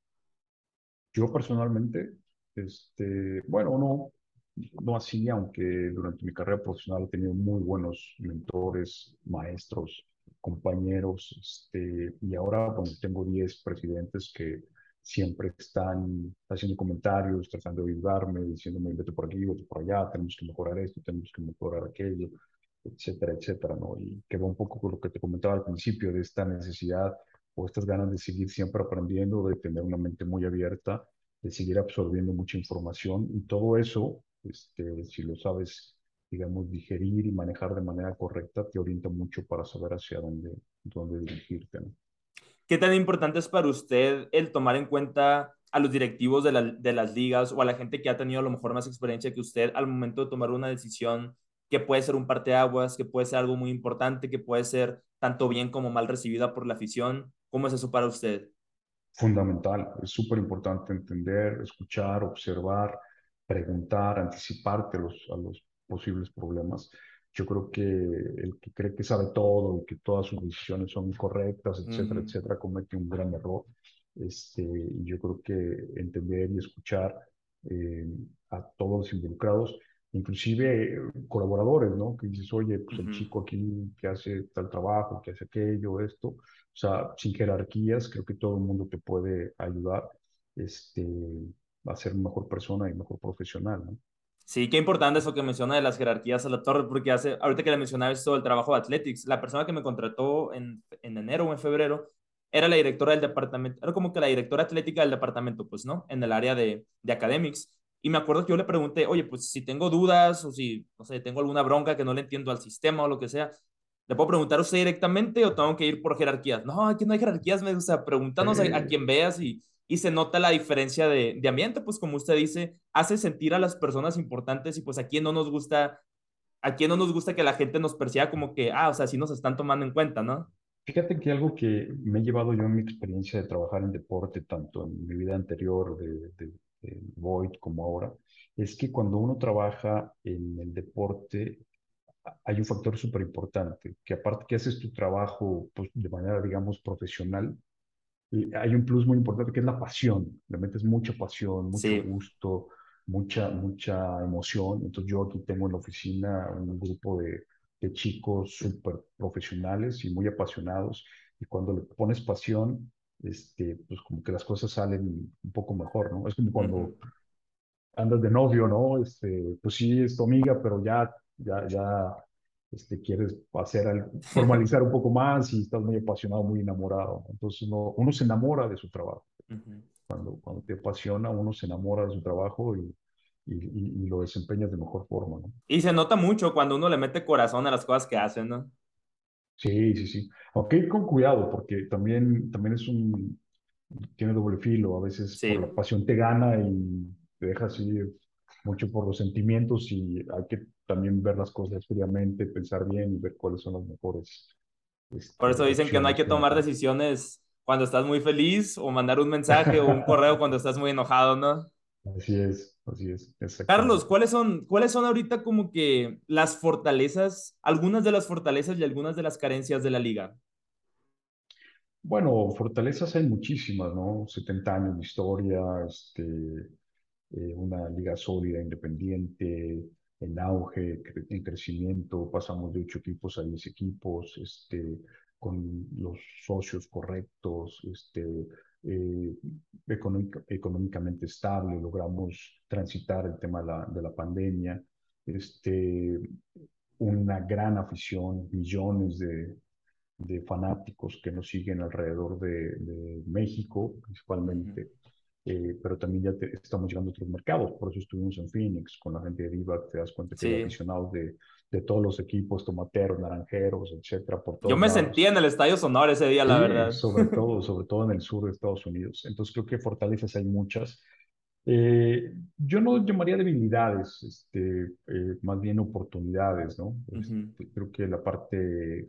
Yo personalmente, este, bueno, no, no así, aunque durante mi carrera profesional he tenido muy buenos mentores, maestros, compañeros, este, y ahora, bueno, tengo 10 presidentes que siempre están haciendo comentarios, tratando de ayudarme, diciéndome, vete por aquí, vete por allá, tenemos que mejorar esto, tenemos que mejorar aquello, etcétera, etcétera, ¿no? Y que va un poco con lo que te comentaba al principio, de esta necesidad o estas ganas de seguir siempre aprendiendo, de tener una mente muy abierta, de seguir absorbiendo mucha información y todo eso, este, si lo sabes, digamos, digerir y manejar de manera correcta, te orienta mucho para saber hacia dónde, dónde dirigirte. ¿Qué tan importante es para usted el tomar en cuenta a los directivos de, la, de las ligas o a la gente que ha tenido a lo mejor más experiencia que usted al momento de tomar una decisión que puede ser un parteaguas, que puede ser algo muy importante, que puede ser tanto bien como mal recibida por la afición? ¿Cómo es eso para usted? Fundamental, es súper importante entender, escuchar, observar, preguntar, anticiparte los, a los posibles problemas. Yo creo que el que cree que sabe todo y que todas sus decisiones son correctas, etcétera, etcétera, comete un gran error. Este, yo creo que entender y escuchar eh, a todos los involucrados inclusive colaboradores, ¿no? Que dices, oye, pues el chico aquí que hace tal trabajo, que hace aquello, esto, o sea, sin jerarquías, creo que todo el mundo te puede ayudar este, a ser mejor persona y mejor profesional, ¿no? Sí, qué importante eso que menciona de las jerarquías a la torre, porque hace, ahorita que le mencionaba esto del trabajo de Athletics, la persona que me contrató en, en enero o en febrero era la directora del departamento, era como que la directora atlética del departamento, pues, ¿no? En el área de, de academics. Y me acuerdo que yo le pregunté, oye, pues si tengo dudas o si, no sé, tengo alguna bronca que no le entiendo al sistema o lo que sea, ¿le puedo preguntar a usted directamente o tengo que ir por jerarquías? No, aquí no hay jerarquías, me gusta, pregúntanos a, a, quien veas y, y se nota la diferencia de, de, ambiente, pues como usted dice, hace sentir a las personas importantes y pues aquí no nos gusta, aquí no nos gusta que la gente nos perciba como que, ah, o sea, sí nos están tomando en cuenta, ¿no? Fíjate que algo que me he llevado yo en mi experiencia de trabajar en deporte, tanto en mi vida anterior de, de, Void como ahora, es que cuando uno trabaja en el deporte hay un factor súper importante, que aparte que haces tu trabajo pues, de manera, digamos, profesional, hay un plus muy importante que es la pasión. Le metes mucha pasión, mucho sí. gusto, mucha, mucha emoción. Entonces yo aquí tengo en la oficina un grupo de, de chicos súper profesionales y muy apasionados. Y cuando le pones pasión, este, pues como que las cosas salen un poco mejor, ¿no? Es como cuando andas de novio, ¿no? Este, pues sí, es tu amiga, pero ya, ya, ya este, quieres hacer algo, formalizar un poco más y estás muy apasionado, muy enamorado. Entonces uno, uno se enamora de su trabajo. Uh -huh. cuando, cuando te apasiona, uno se enamora de su trabajo y, y, y, y, lo desempeñas de mejor forma. ¿no? Y se nota mucho cuando uno le mete corazón a las cosas que hacen, ¿no? Sí, sí, sí. Aunque ir con cuidado, porque también, también es un, tiene doble filo. A veces sí. por la pasión te gana y te dejas ir mucho por los sentimientos y hay que también ver las cosas fríamente, pensar bien y ver cuáles son las mejores. Este, por eso dicen que no hay que tomar decisiones cuando estás muy feliz o mandar un mensaje o un correo cuando estás muy enojado, ¿no? Así es, así es. Carlos, ¿cuáles son, ¿cuáles son ahorita como que las fortalezas, algunas de las fortalezas y algunas de las carencias de la liga? Bueno, fortalezas hay muchísimas, ¿no? 70 años de historia, este, eh, una liga sólida, independiente, en auge, en crecimiento, pasamos de 8 equipos a 10 equipos, este, con los socios correctos, este, eh, económica, económicamente estable, logramos transitar el tema de la, de la pandemia, este, una gran afición, millones de, de, fanáticos que nos siguen alrededor de, de México, principalmente. Uh -huh. Eh, pero también ya te, estamos llegando a otros mercados, por eso estuvimos en Phoenix con la gente de Divac, te das cuenta que sí. hay aficionados de, de, todos los equipos, tomateros, naranjeros, etcétera, por Yo me lados. sentí en el Estadio Sonor ese día, sí, la verdad. Sobre todo, sobre todo en el sur de Estados Unidos. Entonces creo que fortalezas hay muchas. Eh, yo no llamaría debilidades, este, eh, más bien oportunidades, ¿no? Uh -huh. este, creo que la parte,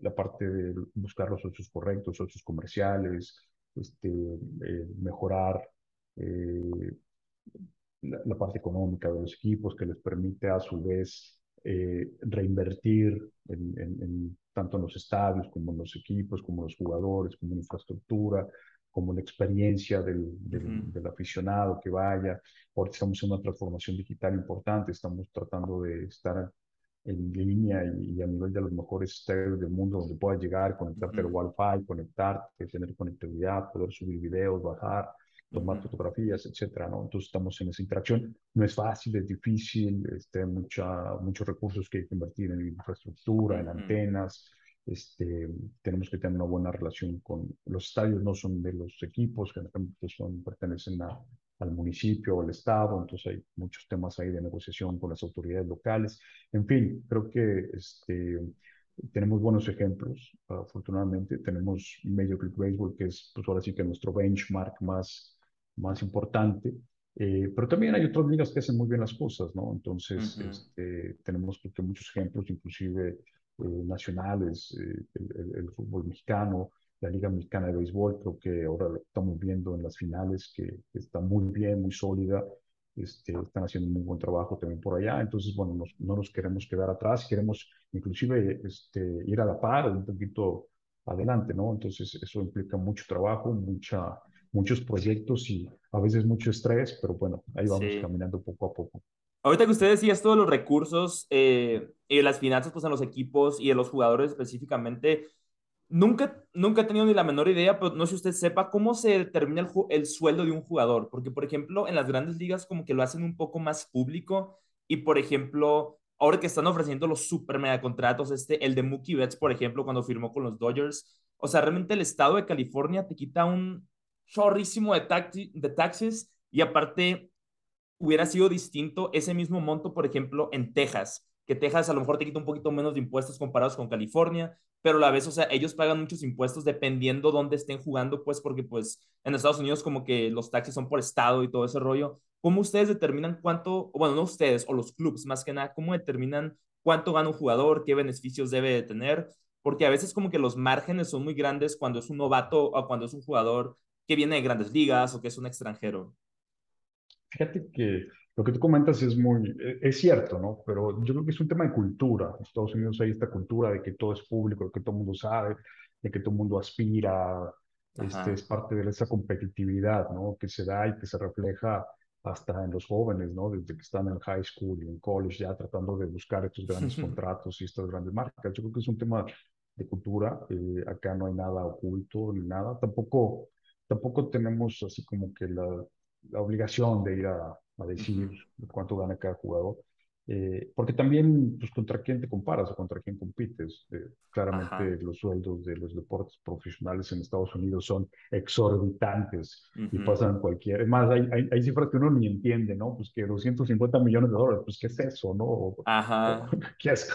la parte de buscar los socios correctos, socios comerciales, este, eh, mejorar eh, la, la, parte económica de los equipos que les permite a su vez eh, reinvertir en, en, en, tanto en los estadios como en los equipos, como en los jugadores, como en infraestructura, como la experiencia del, del, uh -huh. del, aficionado que vaya. Ahora estamos en una transformación digital importante, estamos tratando de estar en línea y, y, a nivel de los mejores estadios del mundo donde puedas llegar, conectarte uh -huh. al Wi-Fi, conectarte, tener conectividad, poder subir videos, bajar, tomar uh -huh. fotografías, etcétera, ¿no? Entonces estamos en esa interacción. No es fácil, es difícil, este, mucha, muchos recursos que hay que invertir en infraestructura, uh -huh. en antenas. Este, tenemos que tener una buena relación con los estadios, no son de los equipos, que son, pertenecen a, al municipio o al estado, entonces hay muchos temas ahí de negociación con las autoridades locales. En fin, creo que este, tenemos buenos ejemplos, afortunadamente. Tenemos Major League Baseball, que es pues ahora sí que nuestro benchmark más, más importante. Eh, pero también hay otras ligas que hacen muy bien las cosas, ¿no? Entonces, uh -huh. este, tenemos creo que muchos ejemplos, inclusive eh, nacionales, eh, el, el, el, fútbol mexicano, la Liga Mexicana de Béisbol, creo que ahora lo estamos viendo en las finales, que, está muy bien, muy sólida, este, están haciendo un muy buen trabajo también por allá, entonces, bueno, nos, no nos queremos quedar atrás, queremos inclusive este, ir a la par, un poquito adelante, ¿no? Entonces, eso implica mucho trabajo, mucha, muchos proyectos y a veces mucho estrés, pero bueno, ahí vamos sí. caminando poco a poco. Ahorita que usted decía esto de los recursos eh, y las finanzas pues, en los equipos y en los jugadores específicamente, nunca, nunca he tenido ni la menor idea, pero no sé si usted sepa cómo se determina el, el sueldo de un jugador, porque por ejemplo en las grandes ligas como que lo hacen un poco más público y por ejemplo ahora que están ofreciendo los super mega contratos, este, el de Mookie Betts, por ejemplo, cuando firmó con los Dodgers, o sea, realmente el estado de California te quita un chorrísimo de, de taxes y aparte hubiera sido distinto ese mismo monto, por ejemplo, en Texas, que Texas a lo mejor te quita un poquito menos de impuestos comparados con California, pero a la vez, o sea, ellos pagan muchos impuestos dependiendo dónde estén jugando, pues porque pues en Estados Unidos como que los taxis son por estado y todo ese rollo. ¿Cómo ustedes determinan cuánto, bueno, no ustedes, o los clubs más que nada, cómo determinan cuánto gana un jugador, qué beneficios debe de tener? Porque a veces como que los márgenes son muy grandes cuando es un novato o cuando es un jugador que viene de grandes ligas o que es un extranjero. Fíjate que lo que tú comentas es muy, e, es cierto, ¿no? Pero yo creo que es un tema de cultura. En Estados Unidos hay esta cultura de que todo es público, de que todo el mundo sabe, de que todo el mundo aspira. Este, es parte de esa competitividad, ¿no? Que se da y que se refleja hasta en los jóvenes, ¿no? Desde que están en high school y en college ya tratando de buscar estos grandes contratos y estas grandes marcas. Yo creo que es un tema de cultura. Eh, acá no hay nada oculto ni nada. Tampoco, tampoco tenemos así como que la, la obligación de ir a, a decir cuánto gana cada jugador. Eh, porque también, pues, contra quién te comparas o contra quién compites. Eh, claramente los sueldos de los deportes profesionales en Estados Unidos son exorbitantes y pasan cualquier... Más, hay, hay, cifras que uno ni entiende, ¿no? Pues que 250 millones de dólares, pues, ¿qué es eso, no? Ajá. ¿Qué es?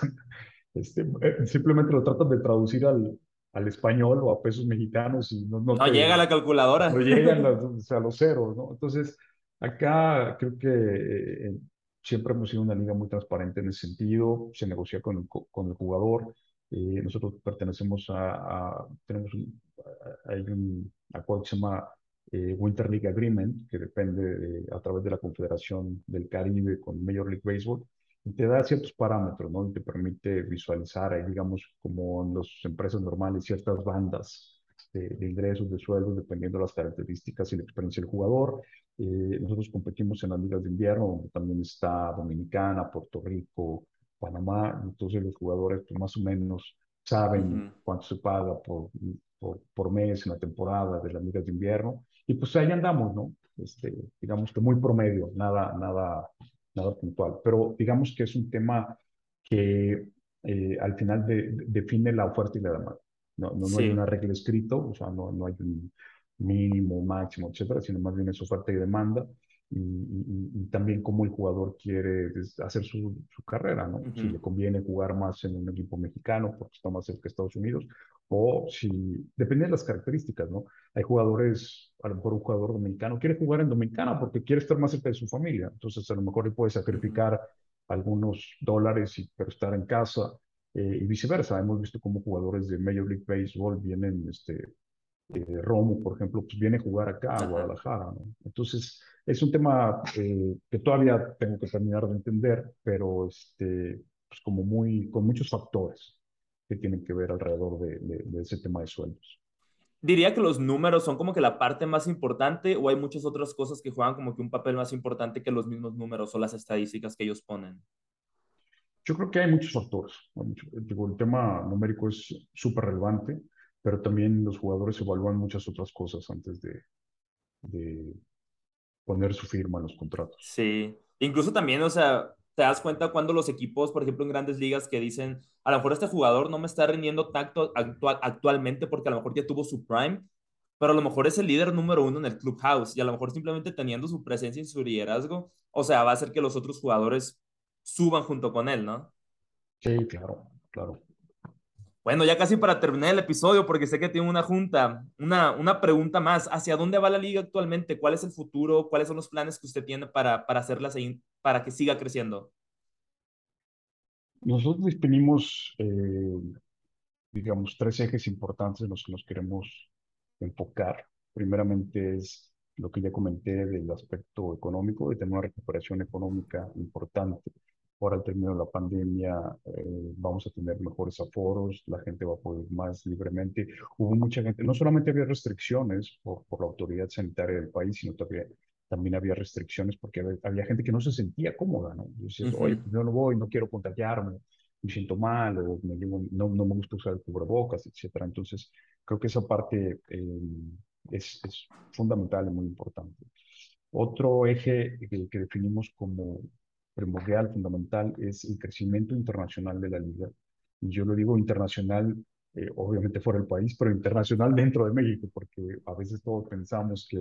Este, eh, simplemente lo tratan de traducir al, al español o a pesos mexicanos y no... No, llega la calculadora. No llegan a los ceros, ¿no? Entonces, acá creo que siempre hemos sido una liga muy transparente en ese sentido, se negocia con, el, con el jugador. Eh, nosotros pertenecemos a, tenemos un, hay un acuerdo que se llama eh, Winter League Agreement, que depende a través de la Confederación del Caribe con Major League Baseball, y te da ciertos parámetros, ¿no? Y te permite visualizar, ahí, digamos, como en las empresas normales, ciertas bandas de, ingresos, de sueldos, dependiendo de las características y la experiencia del jugador. Eh, nosotros competimos en las ligas de invierno, donde también está Dominicana, Puerto Rico, Panamá, entonces los jugadores pues, más o menos saben cuánto se paga por, por, por, mes en la temporada de las ligas de invierno, y pues ahí andamos, ¿no? Este, digamos que muy promedio, nada, nada, nada puntual, pero digamos que es un tema que eh, al final define la oferta y la demanda. No, no, hay una regla escrito, o sea, no, no hay un mínimo, máximo, etcétera, sino más bien es oferta y demanda. Y, y, también cómo el jugador quiere hacer su, su carrera, ¿no? Si le conviene jugar más en un equipo mexicano porque está más cerca de Estados Unidos, o si, depende de las características, ¿no? Hay jugadores, a lo mejor un jugador dominicano quiere jugar en Dominicana porque quiere estar más cerca de su familia, entonces a lo mejor él puede sacrificar algunos dólares y, pero estar en casa, eh, y viceversa. Hemos visto cómo jugadores de Major League Baseball vienen, este, eh, Romo, por ejemplo, pues viene a jugar acá a Guadalajara, ¿no? Entonces, es un tema eh, que todavía tengo que terminar de entender, pero este, pues como muy, con muchos factores que tienen que ver alrededor de, de, ese tema de sueldos. Diría que los números son como que la parte más importante o hay muchas otras cosas que juegan como que un papel más importante que los mismos números o las estadísticas que ellos ponen. Yo creo que hay muchos factores. el tema numérico es súper relevante, pero también los jugadores evalúan muchas otras cosas antes de, de poner su firma en los contratos. Sí, incluso también, o sea, te das cuenta cuando los equipos, por ejemplo, en grandes ligas que dicen, a lo mejor este jugador no me está rindiendo tanto actual, actualmente porque a lo mejor ya tuvo su prime, pero a lo mejor es el líder número uno en el clubhouse y a lo mejor simplemente teniendo su presencia y su liderazgo, o sea, va a hacer que los otros jugadores suban junto con él, ¿no? Sí, claro, claro. Bueno, ya casi para terminar el episodio, porque sé que tiene una junta, una, una pregunta más. ¿Hacia dónde va la liga actualmente? ¿Cuál es el futuro? ¿Cuáles son los planes que usted tiene para, para hacerla, para que siga creciendo? Nosotros definimos, eh, digamos, tres ejes importantes en los que nos queremos enfocar. Primeramente es lo que ya comenté del aspecto económico, de tener una recuperación económica importante Ahora al término de la pandemia eh, vamos a tener mejores aforos, la gente va a poder más libremente. Hubo mucha gente, no solamente había restricciones por, por la autoridad sanitaria del país, sino también también había restricciones porque había, gente que no se sentía cómoda, ¿no? Decías, oye, pues yo no voy, no quiero contagiarme, me siento mal, o me no, no me gusta usar el cubrebocas, etcétera. Entonces, creo que esa parte eh, es, es, fundamental y muy importante. Otro eje que, que definimos como primordial, fundamental, es el crecimiento internacional de la liga. Y yo lo digo internacional eh, obviamente fuera del país, pero internacional dentro de México, porque a veces todos pensamos que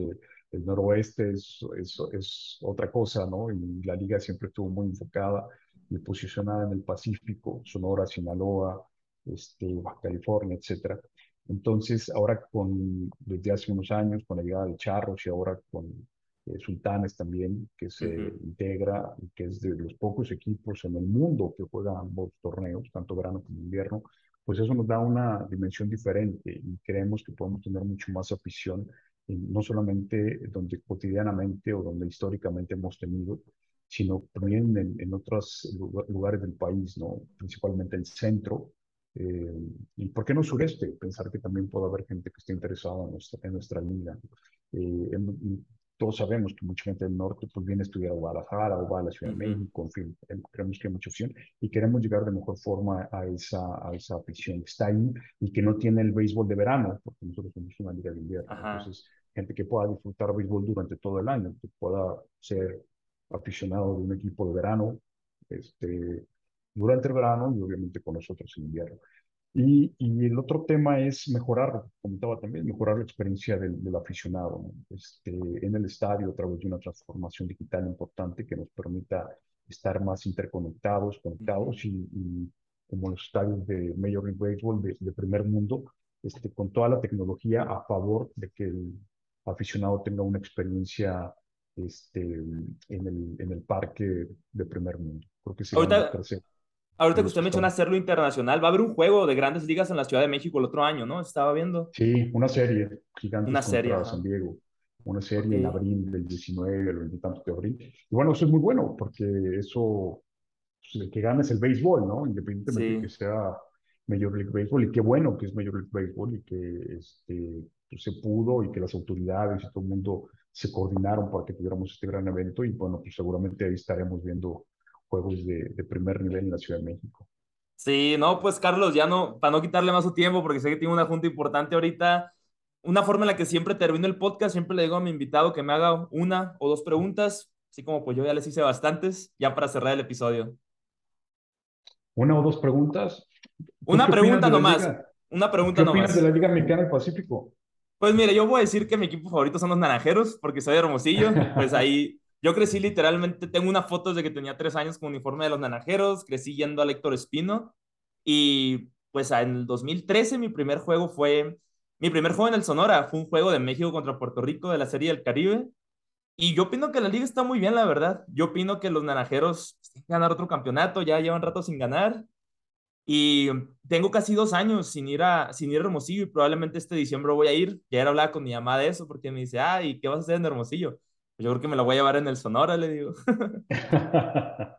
el noroeste es, es, es, otra cosa, ¿no? Y la liga siempre estuvo muy enfocada y posicionada en el Pacífico, Sonora, Sinaloa, este, Baja California, etcétera. Entonces, ahora con, desde hace unos años, con la llegada de Charros y ahora con eh, Sultanes también, que se integra y que es de los pocos equipos en el mundo que juegan ambos torneos, tanto verano como invierno, pues eso nos da una dimensión diferente y creemos que podemos tener mucho más afición, no solamente donde cotidianamente o donde históricamente hemos tenido, sino también en, en otros lugares del país, ¿no? principalmente el centro, eh, y por qué no sureste, pensar que también puede haber gente que esté interesada en nuestra, en nuestra liga. Eh, todos sabemos que mucha gente del norte pues viene a estudiar a Guadalajara o va a la Ciudad de México, en fin, creemos que hay mucha opción y queremos llegar de mejor forma a esa, a esa afición que está ahí y que no tiene el béisbol de verano, porque nosotros somos una liga de invierno. Entonces, gente que pueda disfrutar béisbol durante todo el año, que pueda ser aficionado de un equipo de verano, este, durante el verano y obviamente con nosotros en invierno. Y, y, el otro tema es mejorar, comentaba también, mejorar la experiencia del, del aficionado este, en el estadio a través de una transformación digital importante que nos permita estar más interconectados, conectados y, como los estadios de Major League Baseball de, de, primer mundo, este, con toda la tecnología a favor de que el aficionado tenga una experiencia este, en, el, en el parque de primer mundo. Creo que Ahorita, Ahorita que usted menciona hacerlo internacional, va a haber un juego de grandes ligas en la Ciudad de México el otro año, ¿no? Estaba viendo. Sí, una serie gigante una serie, San Diego. Una serie en abril del 19, el 20 de abril. Y bueno, eso es muy bueno, porque eso, pues, el que gana es el béisbol, ¿no? Independientemente de que sea Major League Baseball. Y qué bueno que es Major League Baseball y que este, pues, se pudo y que las autoridades y todo el mundo se coordinaron para que tuviéramos este gran evento. Y bueno, pues seguramente ahí estaremos viendo juegos de, de, primer nivel en la Ciudad de México. Sí, no, pues Carlos, ya no, para no quitarle más su tiempo, porque sé que tiene una junta importante ahorita, una forma en la que siempre termino el podcast, siempre le digo a mi invitado que me haga una o dos preguntas, así como pues yo ya les hice bastantes, ya para cerrar el episodio. ¿Una o dos preguntas? Una pregunta nomás. Una pregunta ¿Qué opinas de la Liga Mexicana del Pacífico? Pues mire, yo voy a decir que mi equipo favorito son los naranjeros, porque soy Hermosillo, pues ahí yo crecí literalmente, tengo una foto de que tenía tres años con uniforme de los naranjeros, crecí yendo a Héctor Espino y pues en el 2013 mi primer juego fue, mi primer juego en el Sonora fue un juego de México contra Puerto Rico de la Serie del Caribe y yo opino que la liga está muy bien, la verdad. Yo opino que los naranjeros tienen que ganar otro campeonato, ya llevan rato sin ganar y tengo casi dos años sin ir a, sin ir a Hermosillo y probablemente este diciembre voy a ir. Ya era hablar con mi mamá de eso porque me dice, ah, ¿y qué vas a hacer en Hermosillo? Yo creo que me la voy a llevar en el Sonora, le digo.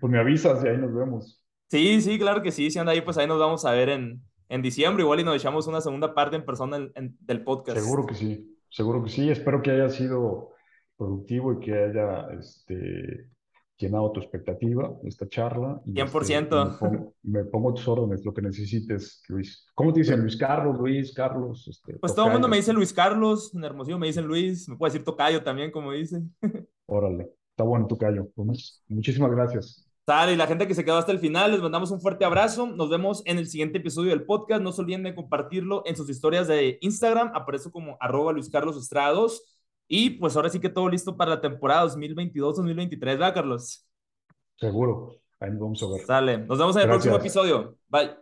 pues me avisas y ahí nos vemos. Sí, sí, claro que sí. Si anda ahí, pues ahí nos vamos a ver en, en diciembre. Igual y nos echamos una segunda parte en persona del podcast. Seguro que sí, seguro que sí. Espero que haya sido productivo y que haya este, llenado tu expectativa esta charla. 100%. Este, me, pongo, tus órdenes, lo que necesites, Luis. ¿Cómo te dicen? Luis Carlos, Luis, Carlos. Este, pues todo el mundo me dice Luis Carlos, en Hermosillo me dicen Luis, me puede decir Tocayo también, como dicen. Órale, está bueno Tocayo. Pues, muchísimas gracias. Sale, y la gente que se quedó hasta el final, les mandamos un fuerte abrazo. Nos vemos en el siguiente episodio del podcast. No se olviden de compartirlo en sus historias de Instagram. Aparece como arroba Luis Carlos Estrada 2. Y pues ahora sí que todo listo para la temporada 2022-2023, ¿verdad, Carlos? Seguro. Ahí nos vamos a ver. Sale. Nos vemos en el próximo episodio. Bye.